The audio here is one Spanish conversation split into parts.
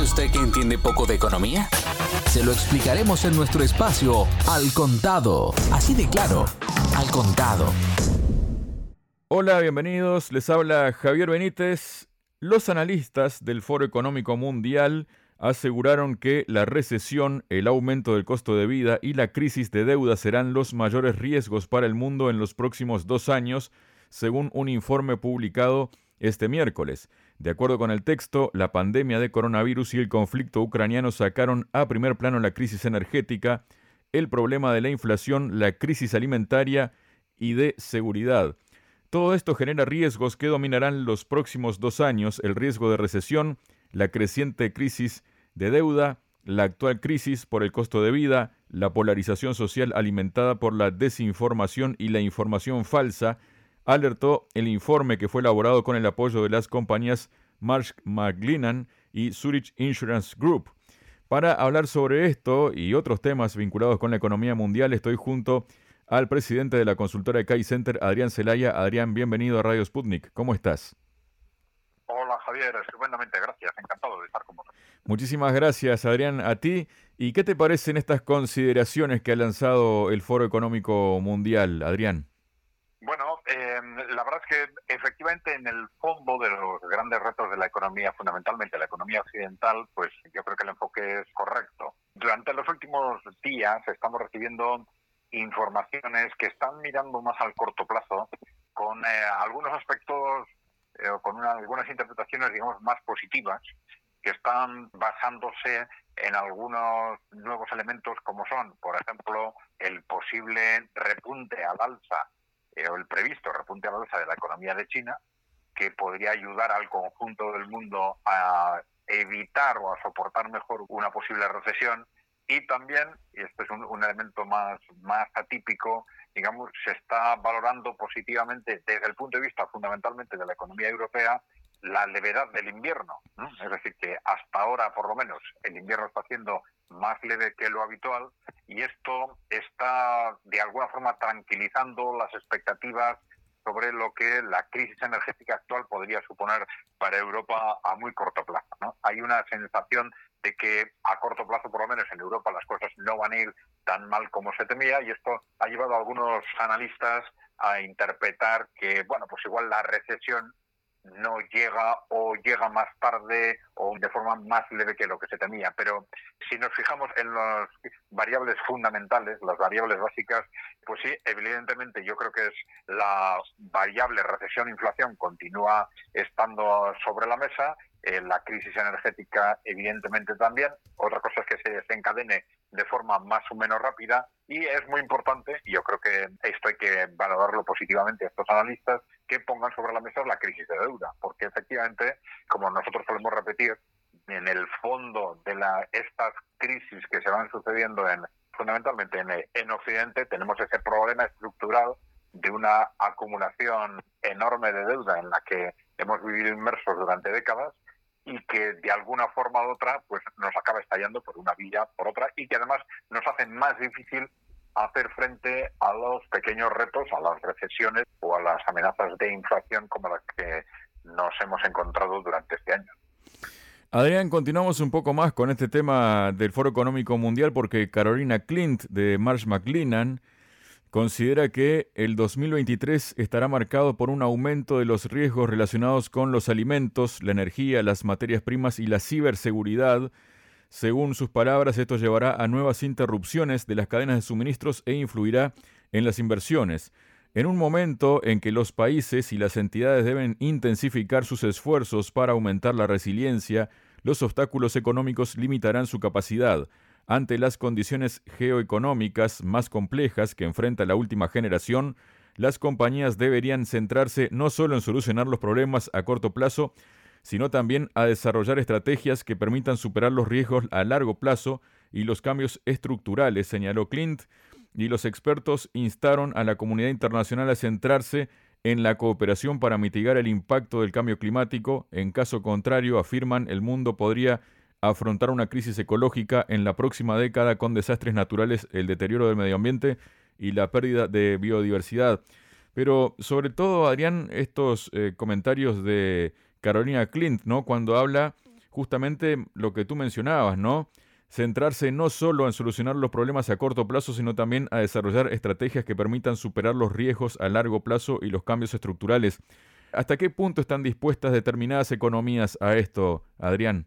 usted que entiende poco de economía? Se lo explicaremos en nuestro espacio Al Contado. Así de claro, Al Contado. Hola, bienvenidos. Les habla Javier Benítez. Los analistas del Foro Económico Mundial aseguraron que la recesión, el aumento del costo de vida y la crisis de deuda serán los mayores riesgos para el mundo en los próximos dos años, según un informe publicado este miércoles. De acuerdo con el texto, la pandemia de coronavirus y el conflicto ucraniano sacaron a primer plano la crisis energética, el problema de la inflación, la crisis alimentaria y de seguridad. Todo esto genera riesgos que dominarán los próximos dos años, el riesgo de recesión, la creciente crisis de deuda, la actual crisis por el costo de vida, la polarización social alimentada por la desinformación y la información falsa, alertó el informe que fue elaborado con el apoyo de las compañías Marsh McLennan y Zurich Insurance Group. Para hablar sobre esto y otros temas vinculados con la economía mundial, estoy junto al presidente de la consultora Kai Center, Adrián Celaya. Adrián, bienvenido a Radio Sputnik. ¿Cómo estás? Hola Javier, estupendamente, gracias, encantado de estar con vosotros. Muchísimas gracias Adrián, a ti. ¿Y qué te parecen estas consideraciones que ha lanzado el Foro Económico Mundial, Adrián? Bueno, eh, la verdad es que efectivamente en el fondo de los grandes retos de la economía, fundamentalmente la economía occidental, pues yo creo que el enfoque es correcto. Durante los últimos días estamos recibiendo informaciones que están mirando más al corto plazo con eh, algunos aspectos eh, con algunas interpretaciones, digamos, más positivas que están basándose en algunos nuevos elementos como son, por ejemplo, el posible repunte al alza el previsto repunte a la alza de la economía de China, que podría ayudar al conjunto del mundo a evitar o a soportar mejor una posible recesión. Y también, y este es un, elemento más, más atípico, digamos, se está valorando positivamente desde el punto de vista fundamentalmente de la economía europea la levedad del invierno. Es decir, que hasta ahora, por lo menos, el invierno está siendo más leve que lo habitual y esto está de alguna forma tranquilizando las expectativas sobre lo que la crisis energética actual podría suponer para Europa a muy corto plazo. Hay una sensación de que a corto plazo, por lo menos en Europa, las cosas no van a ir tan mal como se temía y esto ha llevado a algunos analistas a interpretar que, bueno, pues igual la recesión no llega o llega más tarde o de forma más leve que lo que se temía. Pero si nos fijamos en las variables fundamentales, las variables básicas, pues sí, evidentemente yo creo que es la variable recesión-inflación continúa estando sobre la mesa, eh, la crisis energética evidentemente también, otra cosa es que se desencadene de forma más o menos rápida y es muy importante, y yo creo que esto hay que valorarlo positivamente a estos analistas, que pongan sobre la mesa la crisis de deuda, porque efectivamente, como nosotros solemos repetir, en el fondo de la, estas crisis que se van sucediendo en fundamentalmente en, en Occidente, tenemos ese problema estructural de una acumulación enorme de deuda en la que hemos vivido inmersos durante décadas y que de alguna forma u otra pues nos acaba estallando por una vía por otra y que además nos hace más difícil hacer frente a los pequeños retos, a las recesiones o a las amenazas de inflación como las que nos hemos encontrado durante este año. Adrián, continuamos un poco más con este tema del Foro Económico Mundial porque Carolina Clint de Marsh McLennan considera que el 2023 estará marcado por un aumento de los riesgos relacionados con los alimentos, la energía, las materias primas y la ciberseguridad. Según sus palabras, esto llevará a nuevas interrupciones de las cadenas de suministros e influirá en las inversiones. En un momento en que los países y las entidades deben intensificar sus esfuerzos para aumentar la resiliencia, los obstáculos económicos limitarán su capacidad. Ante las condiciones geoeconómicas más complejas que enfrenta la última generación, las compañías deberían centrarse no solo en solucionar los problemas a corto plazo, sino también a desarrollar estrategias que permitan superar los riesgos a largo plazo y los cambios estructurales, señaló Clint, y los expertos instaron a la comunidad internacional a centrarse en la cooperación para mitigar el impacto del cambio climático. En caso contrario, afirman, el mundo podría afrontar una crisis ecológica en la próxima década con desastres naturales, el deterioro del medio ambiente y la pérdida de biodiversidad. Pero sobre todo, Adrián, estos eh, comentarios de Carolina Clint, ¿no? Cuando habla justamente lo que tú mencionabas, ¿no? Centrarse no solo en solucionar los problemas a corto plazo, sino también a desarrollar estrategias que permitan superar los riesgos a largo plazo y los cambios estructurales. ¿Hasta qué punto están dispuestas determinadas economías a esto, Adrián?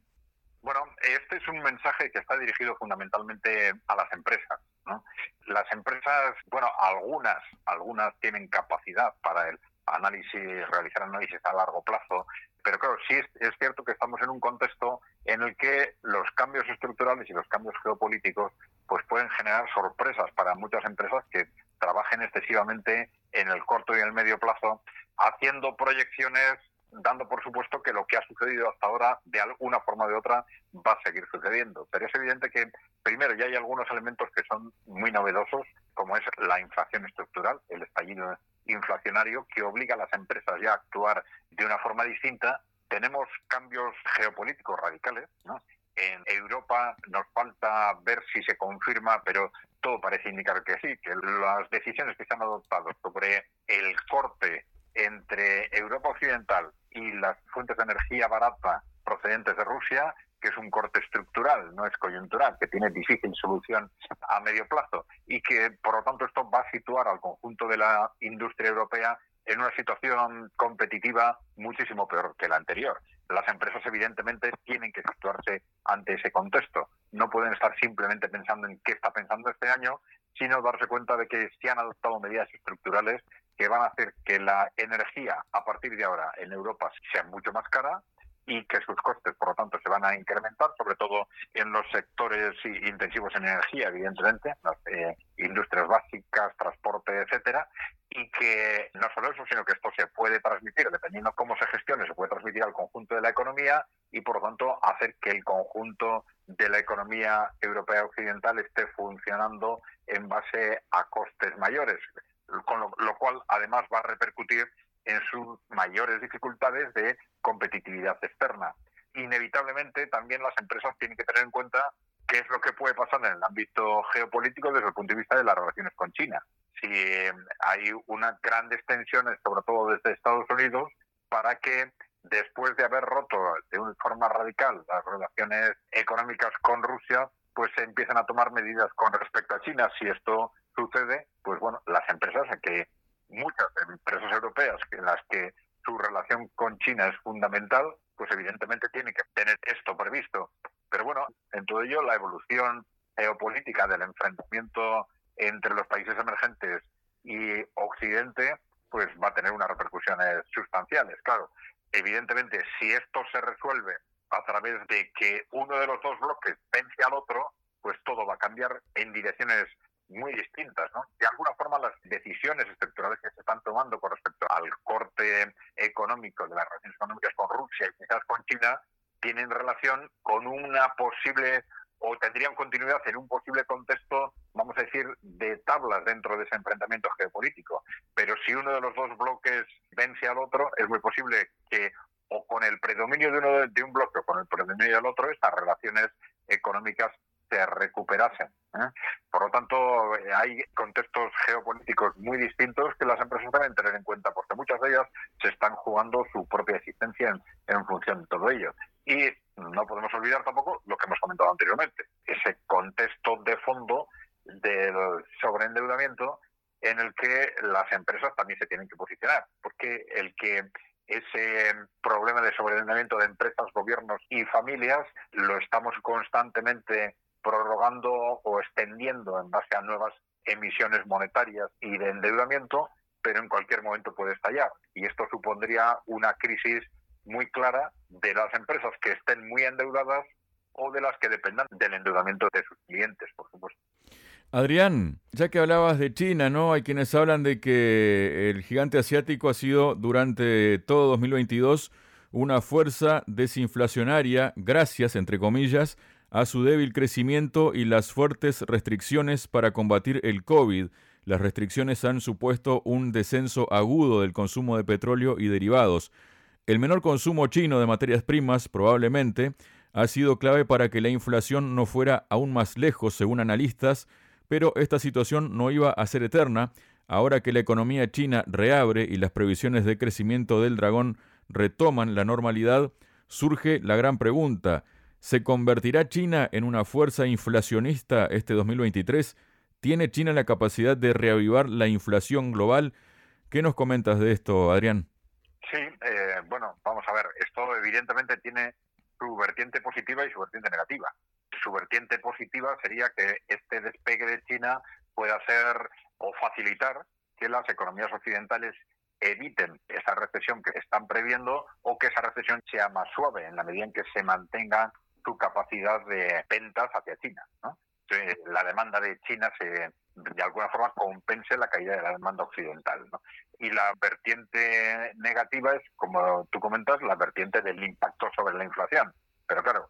Bueno, este es un mensaje que está dirigido fundamentalmente a las empresas. ¿no? Las empresas, bueno, algunas, algunas tienen capacidad para el análisis, realizar análisis a largo plazo, pero claro, sí es, cierto que estamos en un contexto en el que los cambios estructurales y los cambios geopolíticos pues pueden generar sorpresas para muchas empresas que trabajen excesivamente en el corto y en el medio plazo, haciendo proyecciones dando por supuesto que lo que ha sucedido hasta ahora, de alguna forma o de otra, va a seguir sucediendo. Pero es evidente que, primero, ya hay algunos elementos que son muy novedosos, como es la inflación estructural, el estallido inflacionario, que obliga a las empresas ya a actuar de una forma distinta. Tenemos cambios geopolíticos radicales, ¿no? En Europa nos falta ver si se confirma, pero todo parece indicar que sí, que las decisiones que se han adoptado sobre el corte entre Europa Occidental y las fuentes de energía barata procedentes de Rusia, que es un corte estructural, no es coyuntural, que tiene difícil solución a medio plazo y que, por lo tanto, esto va a situar al conjunto de la industria europea en una situación competitiva muchísimo peor que la anterior. Las empresas, evidentemente, tienen que situarse ante ese contexto. No pueden estar simplemente pensando en qué está pensando este año, sino darse cuenta de que se han adoptado medidas estructurales que van a hacer que la energía a partir de ahora en Europa sea mucho más cara y que sus costes, por lo tanto, se van a incrementar, sobre todo en los sectores intensivos en energía, evidentemente, las eh, industrias básicas, transporte, etcétera, y que no solo eso, sino que esto se puede transmitir, dependiendo cómo se gestione, se puede transmitir al conjunto de la economía y, por lo tanto, hacer que el conjunto de la economía europea occidental esté funcionando en base a costes mayores con lo, cual además va a repercutir en sus mayores dificultades de competitividad externa. Inevitablemente también las empresas tienen que tener en cuenta qué es lo que puede pasar en el ámbito geopolítico desde el punto de vista de las relaciones con China. Si eh, hay unas grandes tensiones, sobre todo desde Estados Unidos, para que después de haber roto de una forma radical las relaciones económicas con Rusia, pues se empiezan a tomar medidas con respecto a China. Si esto sucede, pues bueno, las empresas, que muchas empresas europeas en las que su relación con China es fundamental, pues evidentemente tienen que tener esto previsto. Pero bueno, en todo ello la evolución geopolítica del enfrentamiento entre los países emergentes y Occidente, pues va a tener unas repercusiones sustanciales. Claro, evidentemente, si esto se resuelve a través de que uno de los dos bloques vence al otro, pues todo va a cambiar en direcciones muy distintas. ¿no? De alguna forma, las decisiones estructurales que se están tomando con respecto al corte económico de las relaciones económicas con Rusia y quizás con China tienen relación con una posible o tendrían continuidad en un posible contexto, vamos a decir, de tablas dentro de ese enfrentamiento geopolítico. Pero si uno de los dos bloques vence al otro, es muy posible que o con el predominio de uno de un bloque o con el predominio del otro, estas relaciones económicas se recuperasen. ¿eh? Por lo tanto, eh, hay contextos geopolíticos muy distintos que las empresas deben tener en cuenta, porque muchas de ellas se están jugando su propia existencia en, función de todo ello. Y no podemos olvidar tampoco lo que hemos comentado anteriormente, ese contexto de fondo del sobreendeudamiento en el que las empresas también se tienen que posicionar, porque el que ese problema de sobreendeudamiento de empresas, gobiernos y familias lo estamos constantemente prorrogando o extendiendo en base a nuevas emisiones monetarias y de endeudamiento, pero en cualquier momento puede estallar. Y esto supondría una crisis muy clara de las empresas que estén muy endeudadas o de las que dependan del endeudamiento de sus clientes, por supuesto. Adrián, ya que hablabas de China, ¿no? Hay quienes hablan de que el gigante asiático ha sido durante todo 2022 una fuerza desinflacionaria gracias, entre comillas, a su débil crecimiento y las fuertes restricciones para combatir el COVID. Las restricciones han supuesto un descenso agudo del consumo de petróleo y derivados. El menor consumo chino de materias primas probablemente ha sido clave para que la inflación no fuera aún más lejos, según analistas, pero esta situación no iba a ser eterna. Ahora que la economía china reabre y las previsiones de crecimiento del dragón retoman la normalidad, surge la gran pregunta, ¿se convertirá China en una fuerza inflacionista este 2023? ¿Tiene China la capacidad de reavivar la inflación global? ¿Qué nos comentas de esto, Adrián? Sí, eh, bueno, vamos a ver, esto evidentemente tiene su vertiente positiva y su vertiente negativa. Su vertiente positiva sería que este despegue de China pueda ser o facilitar que las economías occidentales eviten esa recesión que están previendo o que esa recesión sea más suave en la medida en que se mantenga su capacidad de ventas hacia China. la demanda de China se de alguna forma compense la caída de la demanda occidental. Y la vertiente negativa es, como tú comentas, la vertiente del impacto sobre la inflación. Pero claro,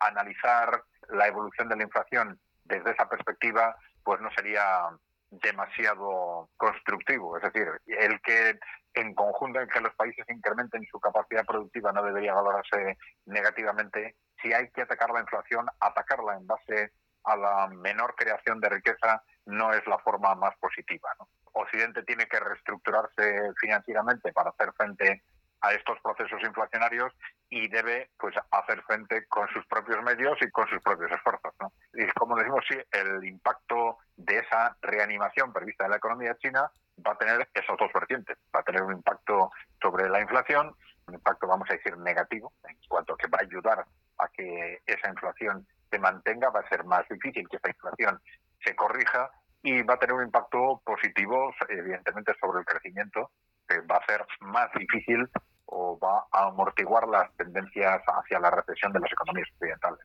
analizar la evolución de la inflación desde esa perspectiva, pues no sería demasiado constructivo. Es decir, el que en conjunto en que los países incrementen su capacidad productiva no debería valorarse negativamente. Si hay que atacar la inflación, atacarla en base a la menor creación de riqueza no es la forma más positiva. Occidente tiene que reestructurarse financieramente para hacer frente a estos procesos inflacionarios y debe pues hacer frente con sus propios medios y con sus propios esfuerzos. Y como decimos, sí, el impacto de esa reanimación prevista en la economía china va a tener esos dos vertientes. Va a tener un impacto sobre la inflación, un impacto, vamos a decir, negativo, en cuanto a que va a ayudar a que esa inflación se mantenga, va a ser más difícil que esa inflación se corrija y va a tener un impacto positivo, evidentemente, sobre el crecimiento, que va a ser más difícil o va a amortiguar las tendencias hacia la recesión de las economías occidentales.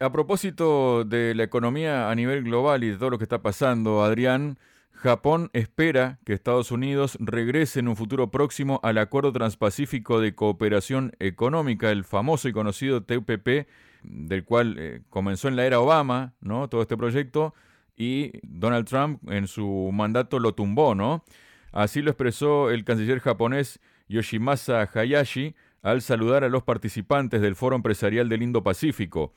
A propósito de la economía a nivel global y de todo lo que está pasando, Adrián, Japón espera que Estados Unidos regrese en un futuro próximo al Acuerdo Transpacífico de Cooperación Económica, el famoso y conocido TPP, del cual eh, comenzó en la era Obama, ¿no? Todo este proyecto y Donald Trump en su mandato lo tumbó, ¿no? Así lo expresó el canciller japonés Yoshimasa Hayashi al saludar a los participantes del Foro Empresarial del Indo-Pacífico.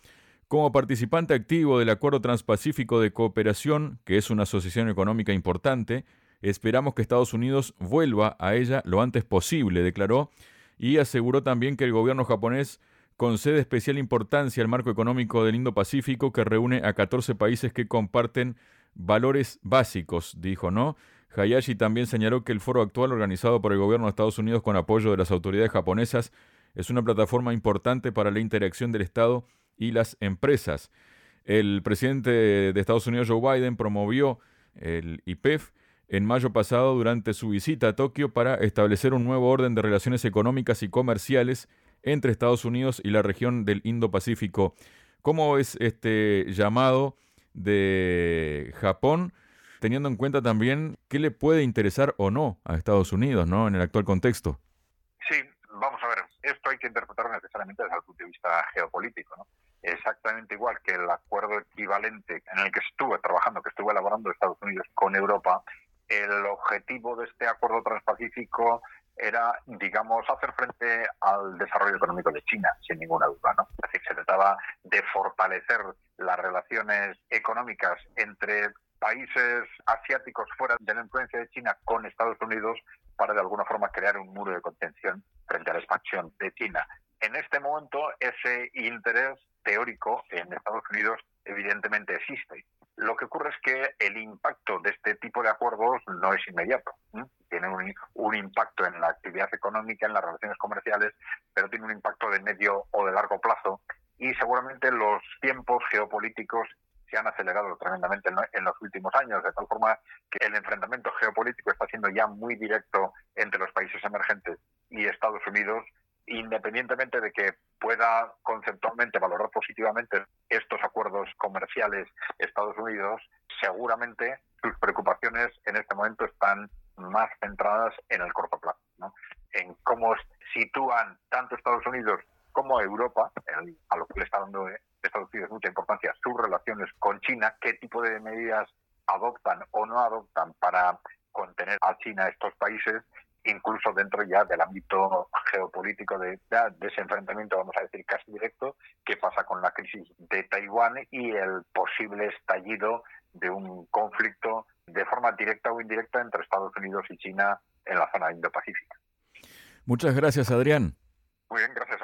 Como participante activo del Acuerdo Transpacífico de Cooperación, que es una asociación económica importante, esperamos que Estados Unidos vuelva a ella lo antes posible, declaró, y aseguró también que el gobierno japonés concede especial importancia al marco económico del Indo-Pacífico que reúne a 14 países que comparten valores básicos, dijo, ¿no? Hayashi también señaló que el foro actual organizado por el gobierno de Estados Unidos con apoyo de las autoridades japonesas es una plataforma importante para la interacción del Estado y las empresas. El presidente de Estados Unidos, Joe Biden, promovió el IPEF en mayo pasado durante su visita a Tokio para establecer un nuevo orden de relaciones económicas y comerciales entre Estados Unidos y la región del Indo-Pacífico. ¿Cómo es este llamado de Japón? teniendo en cuenta también qué le puede interesar o no a Estados Unidos, ¿no? En el actual contexto. Sí, vamos a ver, esto hay que interpretarlo necesariamente desde el punto de vista geopolítico, ¿no? Exactamente igual que el acuerdo equivalente en el que estuve trabajando, que estuvo elaborando Estados Unidos con Europa, el objetivo de este acuerdo transpacífico era, digamos, hacer frente al desarrollo económico de China, sin ninguna duda. ¿no? Es decir, se trataba de fortalecer las relaciones económicas entre países asiáticos fuera de la influencia de China con Estados Unidos para de alguna forma crear un muro de contención frente a la expansión de China. En este momento ese interés teórico en Estados Unidos evidentemente existe. Lo que ocurre es que el impacto de este tipo de acuerdos no es inmediato. Tiene un, un, impacto en la actividad económica, en las relaciones comerciales, pero tiene un impacto de medio o de largo plazo. Y seguramente los tiempos geopolíticos se han acelerado tremendamente en los últimos años, de tal forma que el enfrentamiento geopolítico está siendo ya muy directo entre los países emergentes y Estados Unidos, independientemente de que pueda conceptualmente valorar positivamente estos acuerdos comerciales Estados Unidos, seguramente sus preocupaciones en este momento están más centradas en el corto plazo, en cómo sitúan tanto Estados Unidos como Europa, a lo que le está dando Estados Unidos mucha importancia sus relaciones con China, qué tipo de medidas adoptan o no adoptan para contener a China estos países, incluso dentro ya del ámbito geopolítico de, de, ese enfrentamiento, vamos a decir, casi directo, qué pasa con la crisis de Taiwán y el posible estallido de un conflicto de forma directa o indirecta entre Estados Unidos y China en la zona Indo-Pacífica. Muchas gracias, Adrián. Muy bien, gracias